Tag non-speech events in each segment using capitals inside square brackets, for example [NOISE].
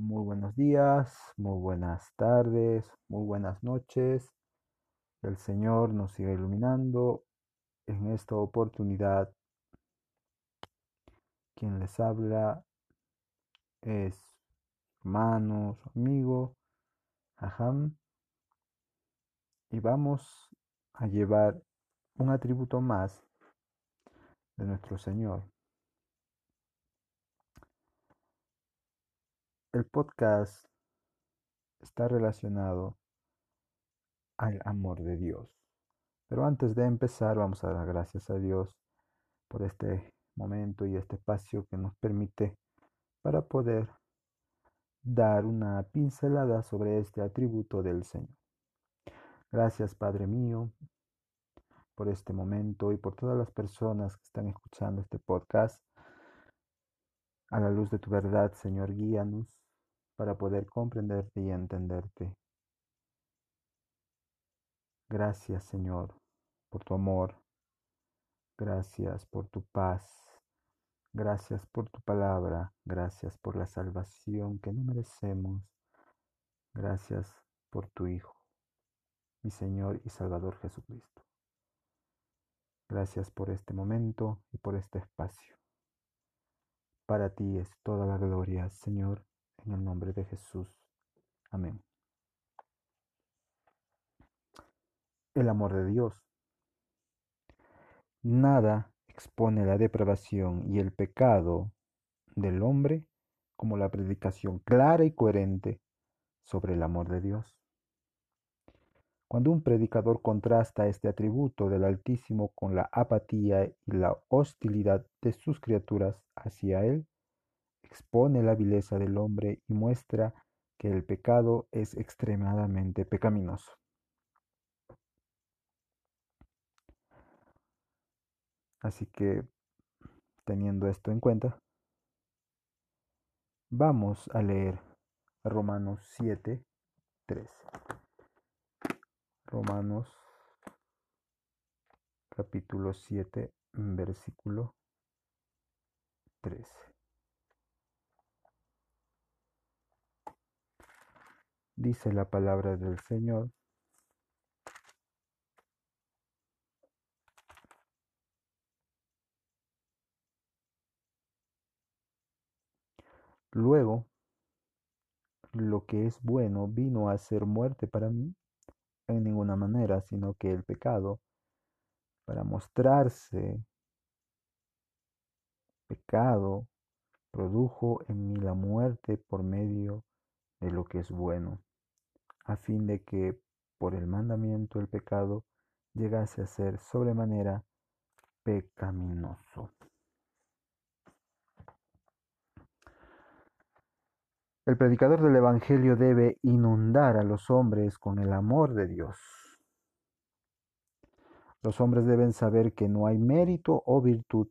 Muy buenos días, muy buenas tardes, muy buenas noches. El Señor nos siga iluminando en esta oportunidad. Quien les habla es hermano, su amigo, Aham. Y vamos a llevar un atributo más de nuestro Señor. El podcast está relacionado al amor de Dios. Pero antes de empezar, vamos a dar gracias a Dios por este momento y este espacio que nos permite para poder dar una pincelada sobre este atributo del Señor. Gracias, Padre mío, por este momento y por todas las personas que están escuchando este podcast. A la luz de tu verdad, Señor, guíanos para poder comprenderte y entenderte. Gracias, Señor, por tu amor. Gracias por tu paz. Gracias por tu palabra. Gracias por la salvación que no merecemos. Gracias por tu Hijo, mi Señor y Salvador Jesucristo. Gracias por este momento y por este espacio. Para ti es toda la gloria, Señor, en el nombre de Jesús. Amén. El amor de Dios. Nada expone la depravación y el pecado del hombre como la predicación clara y coherente sobre el amor de Dios. Cuando un predicador contrasta este atributo del Altísimo con la apatía y la hostilidad de sus criaturas hacia Él, expone la vileza del hombre y muestra que el pecado es extremadamente pecaminoso. Así que, teniendo esto en cuenta, vamos a leer Romanos 7, 13. Romanos capítulo 7, versículo 13. Dice la palabra del Señor. Luego, lo que es bueno vino a ser muerte para mí en ninguna manera, sino que el pecado, para mostrarse pecado, produjo en mí la muerte por medio de lo que es bueno a fin de que por el mandamiento el pecado llegase a ser sobremanera pecaminoso. El predicador del Evangelio debe inundar a los hombres con el amor de Dios. Los hombres deben saber que no hay mérito o virtud,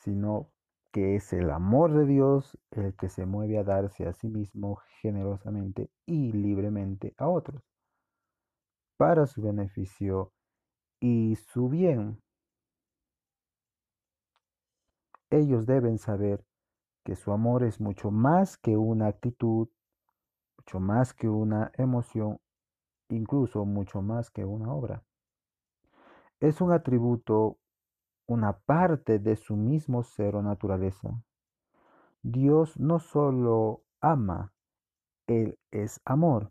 sino que es el amor de Dios el que se mueve a darse a sí mismo generosamente y libremente a otros, para su beneficio y su bien. Ellos deben saber que su amor es mucho más que una actitud, mucho más que una emoción, incluso mucho más que una obra. Es un atributo una parte de su mismo ser o naturaleza. Dios no solo ama, Él es amor.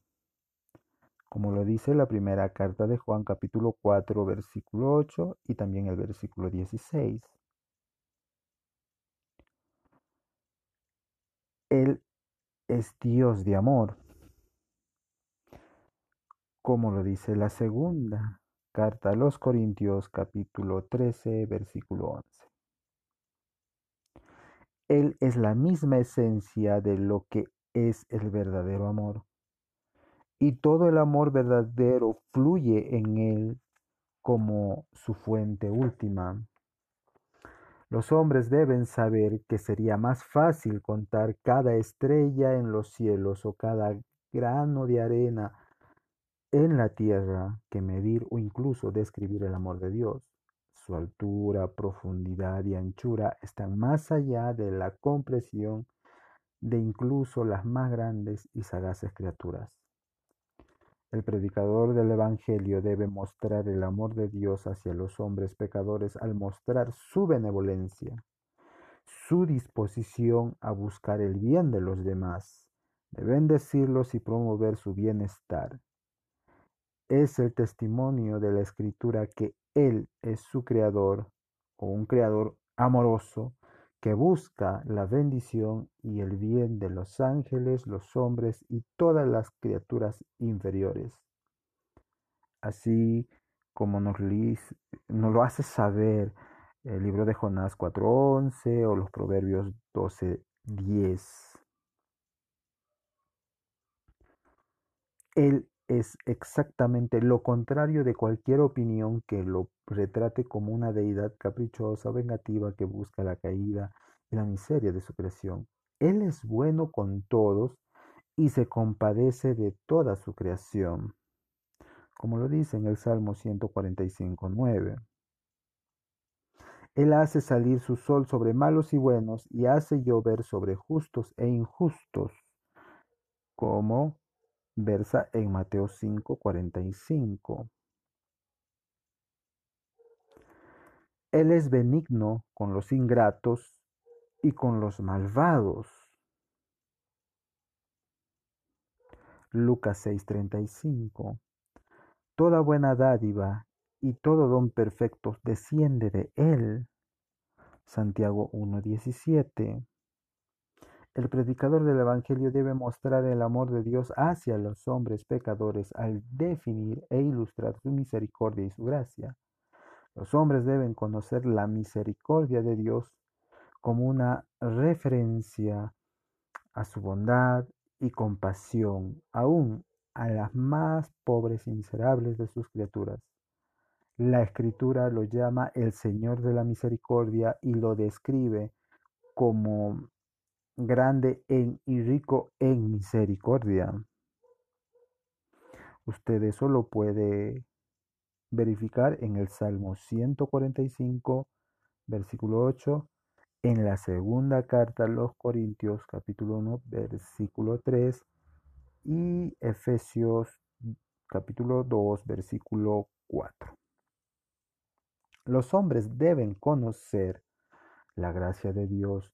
Como lo dice la primera carta de Juan capítulo 4 versículo 8 y también el versículo 16. Él es Dios de amor. Como lo dice la segunda Carta a los Corintios capítulo 13 versículo 11. Él es la misma esencia de lo que es el verdadero amor. Y todo el amor verdadero fluye en Él como su fuente última. Los hombres deben saber que sería más fácil contar cada estrella en los cielos o cada grano de arena en la tierra que medir o incluso describir el amor de Dios. su altura, profundidad y anchura están más allá de la comprensión de incluso las más grandes y sagaces criaturas. El predicador del Evangelio debe mostrar el amor de Dios hacia los hombres pecadores al mostrar su benevolencia, su disposición a buscar el bien de los demás, de bendecirlos y promover su bienestar. Es el testimonio de la Escritura que Él es su creador o un creador amoroso que busca la bendición y el bien de los ángeles, los hombres y todas las criaturas inferiores. Así como nos, lo hace saber el libro de Jonás 4.11 o los Proverbios 12.10. Él es exactamente lo contrario de cualquier opinión que lo retrate como una deidad caprichosa o vengativa que busca la caída y la miseria de su creación. Él es bueno con todos y se compadece de toda su creación, como lo dice en el Salmo 145.9. Él hace salir su sol sobre malos y buenos y hace llover sobre justos e injustos, como versa en Mateo 5:45. Él es benigno con los ingratos y con los malvados. Lucas 6:35. Toda buena dádiva y todo don perfecto desciende de Él. Santiago 1:17. El predicador del Evangelio debe mostrar el amor de Dios hacia los hombres pecadores al definir e ilustrar su misericordia y su gracia. Los hombres deben conocer la misericordia de Dios como una referencia a su bondad y compasión, aún a las más pobres y miserables de sus criaturas. La escritura lo llama el Señor de la Misericordia y lo describe como grande en y rico en misericordia. Usted eso lo puede verificar en el Salmo 145, versículo 8, en la segunda carta a los Corintios, capítulo 1, versículo 3, y Efesios, capítulo 2, versículo 4. Los hombres deben conocer la gracia de Dios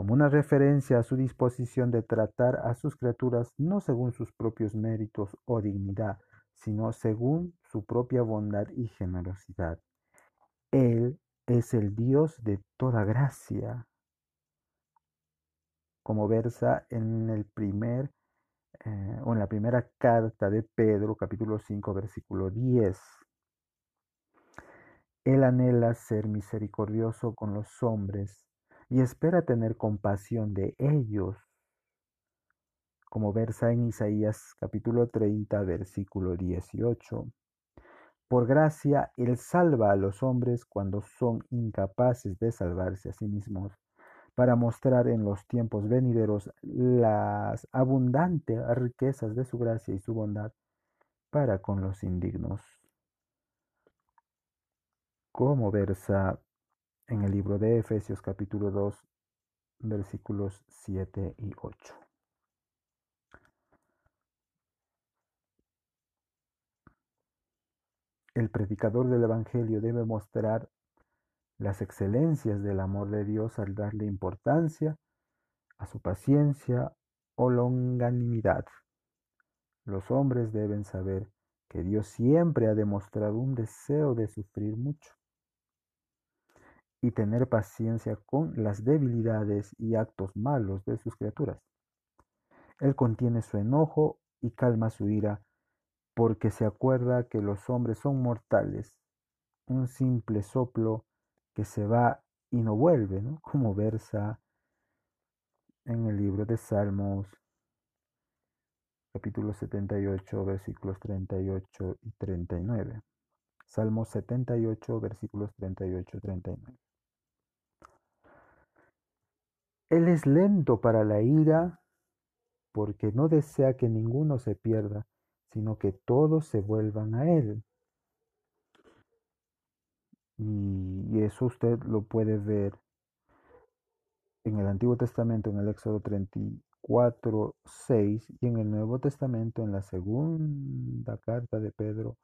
como una referencia a su disposición de tratar a sus criaturas no según sus propios méritos o dignidad, sino según su propia bondad y generosidad. Él es el Dios de toda gracia, como versa en el primer eh, o en la primera carta de Pedro, capítulo 5, versículo 10. Él anhela ser misericordioso con los hombres y espera tener compasión de ellos, como versa en Isaías capítulo 30, versículo 18. Por gracia, Él salva a los hombres cuando son incapaces de salvarse a sí mismos, para mostrar en los tiempos venideros las abundantes riquezas de su gracia y su bondad para con los indignos. Como versa en el libro de Efesios capítulo 2 versículos 7 y 8. El predicador del Evangelio debe mostrar las excelencias del amor de Dios al darle importancia a su paciencia o longanimidad. Los hombres deben saber que Dios siempre ha demostrado un deseo de sufrir mucho y tener paciencia con las debilidades y actos malos de sus criaturas. Él contiene su enojo y calma su ira, porque se acuerda que los hombres son mortales, un simple soplo que se va y no vuelve, ¿no? [LAUGHS] como versa en el libro de Salmos, capítulo 78, versículos 38 y 39. Salmos 78, versículos 38 y 39. Él es lento para la ira porque no desea que ninguno se pierda, sino que todos se vuelvan a Él. Y eso usted lo puede ver en el Antiguo Testamento, en el Éxodo 34, 6, y en el Nuevo Testamento, en la segunda carta de Pedro,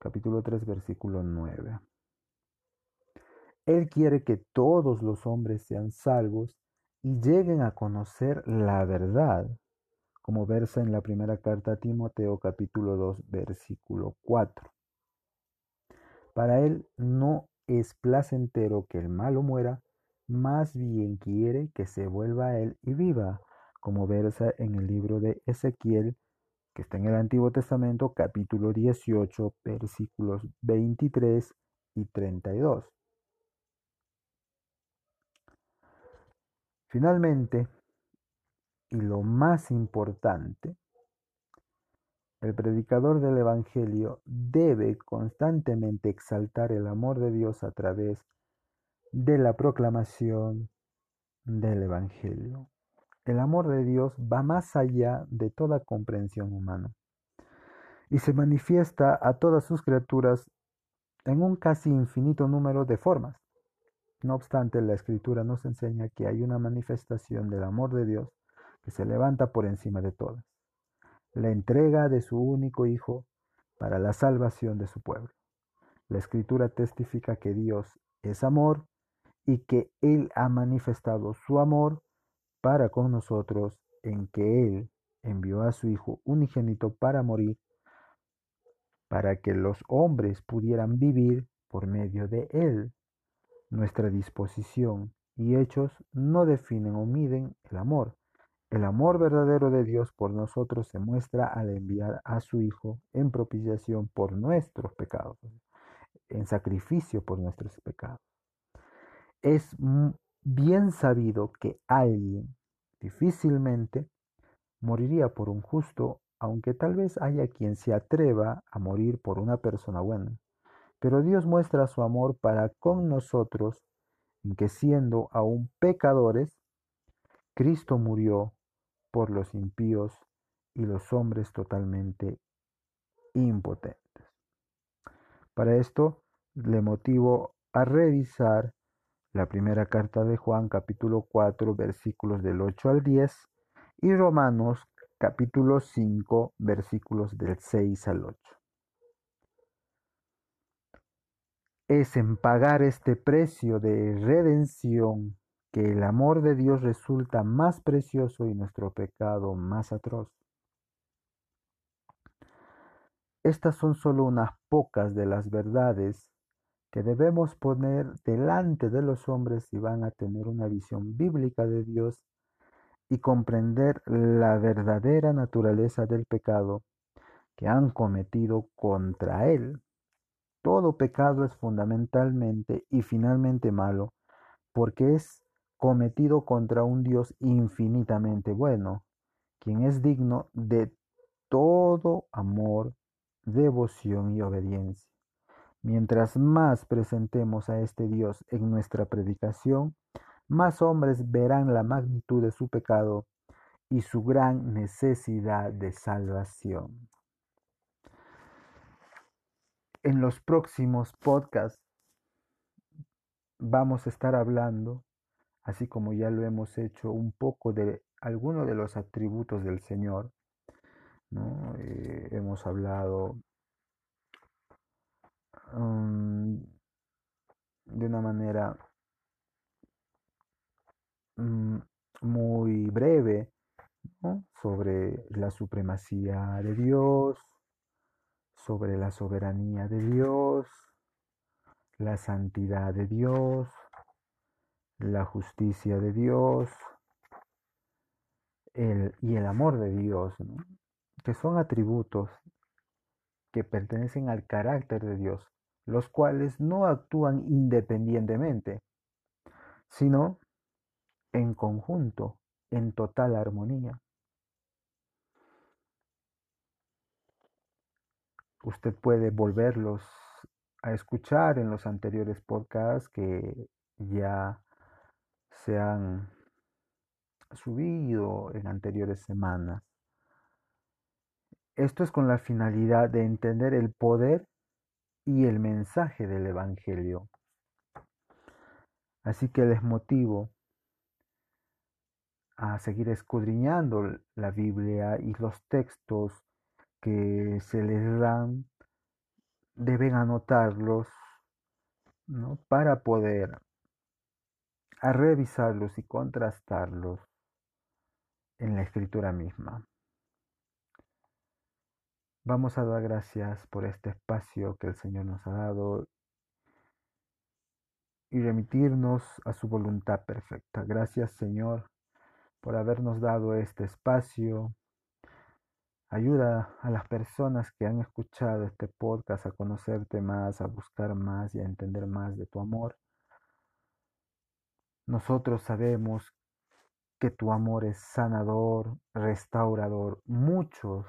capítulo 3, versículo 9. Él quiere que todos los hombres sean salvos y lleguen a conocer la verdad, como versa en la primera carta a Timoteo capítulo 2 versículo 4. Para él no es placentero que el malo muera, más bien quiere que se vuelva a él y viva, como versa en el libro de Ezequiel, que está en el Antiguo Testamento, capítulo 18, versículos 23 y 32. Finalmente, y lo más importante, el predicador del Evangelio debe constantemente exaltar el amor de Dios a través de la proclamación del Evangelio. El amor de Dios va más allá de toda comprensión humana y se manifiesta a todas sus criaturas en un casi infinito número de formas. No obstante, la escritura nos enseña que hay una manifestación del amor de Dios que se levanta por encima de todas, la entrega de su único Hijo para la salvación de su pueblo. La escritura testifica que Dios es amor y que Él ha manifestado su amor para con nosotros en que Él envió a su Hijo unigénito para morir, para que los hombres pudieran vivir por medio de Él. Nuestra disposición y hechos no definen o miden el amor. El amor verdadero de Dios por nosotros se muestra al enviar a su Hijo en propiciación por nuestros pecados, en sacrificio por nuestros pecados. Es bien sabido que alguien difícilmente moriría por un justo, aunque tal vez haya quien se atreva a morir por una persona buena. Pero Dios muestra su amor para con nosotros, en que siendo aún pecadores, Cristo murió por los impíos y los hombres totalmente impotentes. Para esto le motivo a revisar la primera carta de Juan capítulo 4 versículos del 8 al 10 y Romanos capítulo 5 versículos del 6 al 8. Es en pagar este precio de redención que el amor de Dios resulta más precioso y nuestro pecado más atroz. Estas son solo unas pocas de las verdades que debemos poner delante de los hombres si van a tener una visión bíblica de Dios y comprender la verdadera naturaleza del pecado que han cometido contra Él. Todo pecado es fundamentalmente y finalmente malo porque es cometido contra un Dios infinitamente bueno, quien es digno de todo amor, devoción y obediencia. Mientras más presentemos a este Dios en nuestra predicación, más hombres verán la magnitud de su pecado y su gran necesidad de salvación. En los próximos podcasts vamos a estar hablando, así como ya lo hemos hecho, un poco de algunos de los atributos del Señor. Eh, hemos hablado um, de una manera um, muy breve ¿no? sobre la supremacía de Dios, sobre la soberanía de Dios, la santidad de Dios, la justicia de Dios el, y el amor de Dios, que son atributos que pertenecen al carácter de Dios, los cuales no actúan independientemente, sino en conjunto, en total armonía. Usted puede volverlos a escuchar en los anteriores podcasts que ya se han subido en anteriores semanas. Esto es con la finalidad de entender el poder y el mensaje del Evangelio. Así que les motivo a seguir escudriñando la Biblia y los textos que se les dan, deben anotarlos ¿no? para poder a revisarlos y contrastarlos en la escritura misma. Vamos a dar gracias por este espacio que el Señor nos ha dado y remitirnos a su voluntad perfecta. Gracias Señor por habernos dado este espacio. Ayuda a las personas que han escuchado este podcast a conocerte más, a buscar más y a entender más de tu amor. Nosotros sabemos que tu amor es sanador, restaurador. Muchos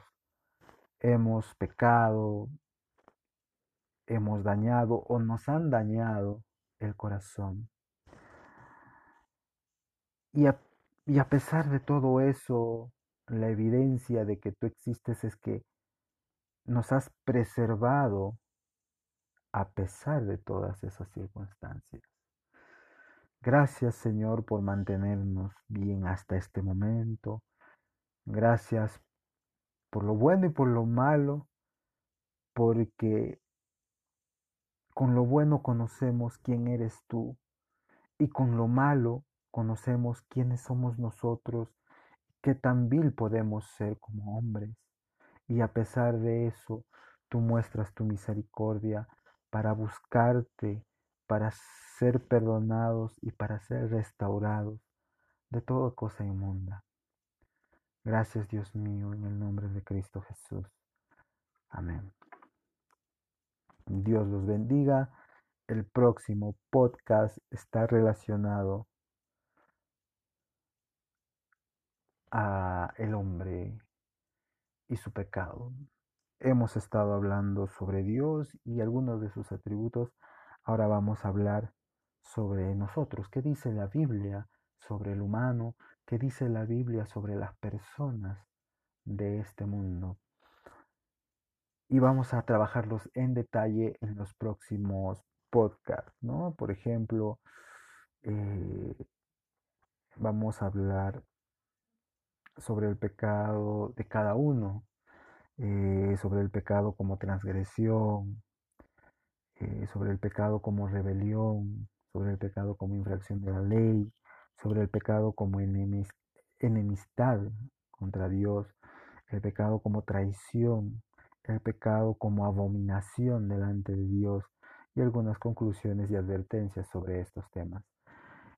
hemos pecado, hemos dañado o nos han dañado el corazón. Y a, y a pesar de todo eso, la evidencia de que tú existes es que nos has preservado a pesar de todas esas circunstancias. Gracias Señor por mantenernos bien hasta este momento. Gracias por lo bueno y por lo malo, porque con lo bueno conocemos quién eres tú y con lo malo conocemos quiénes somos nosotros, qué tan vil podemos ser como hombres. Y a pesar de eso, tú muestras tu misericordia para buscarte, para ser perdonados y para ser restaurados de toda cosa inmunda. Gracias Dios mío, en el nombre de Cristo Jesús. Amén. Dios los bendiga. El próximo podcast está relacionado a el hombre y su pecado. Hemos estado hablando sobre Dios y algunos de sus atributos. Ahora vamos a hablar sobre nosotros. ¿Qué dice la Biblia sobre el humano? ¿Qué dice la Biblia sobre las personas de este mundo? Y vamos a trabajarlos en detalle en los próximos podcasts, ¿no? Por ejemplo, eh, vamos a hablar sobre el pecado de cada uno, eh, sobre el pecado como transgresión, eh, sobre el pecado como rebelión, sobre el pecado como infracción de la ley, sobre el pecado como enemistad contra Dios, el pecado como traición, el pecado como abominación delante de Dios y algunas conclusiones y advertencias sobre estos temas.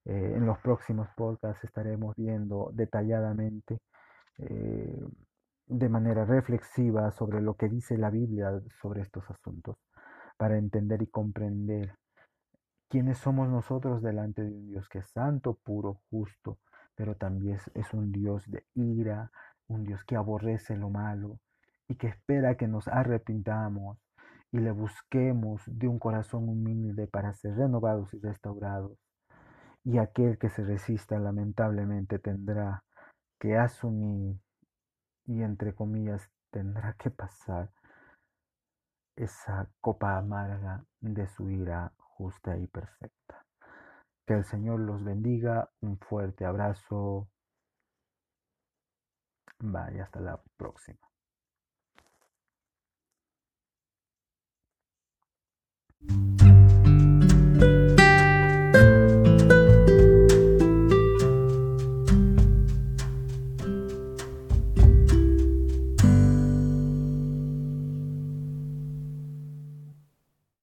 Eh, en los próximos podcasts estaremos viendo detalladamente, eh, de manera reflexiva, sobre lo que dice la Biblia sobre estos asuntos, para entender y comprender quiénes somos nosotros delante de un Dios que es santo, puro, justo, pero también es, un Dios de ira, un Dios que aborrece lo malo y que espera que nos arrepintamos y le busquemos de un corazón humilde para ser renovados y restaurados. Y aquel que se resista lamentablemente tendrá que asumir y entre comillas tendrá que pasar esa copa amarga de su ira justa y perfecta. Que el Señor los bendiga. Un fuerte abrazo. Vaya, hasta la próxima.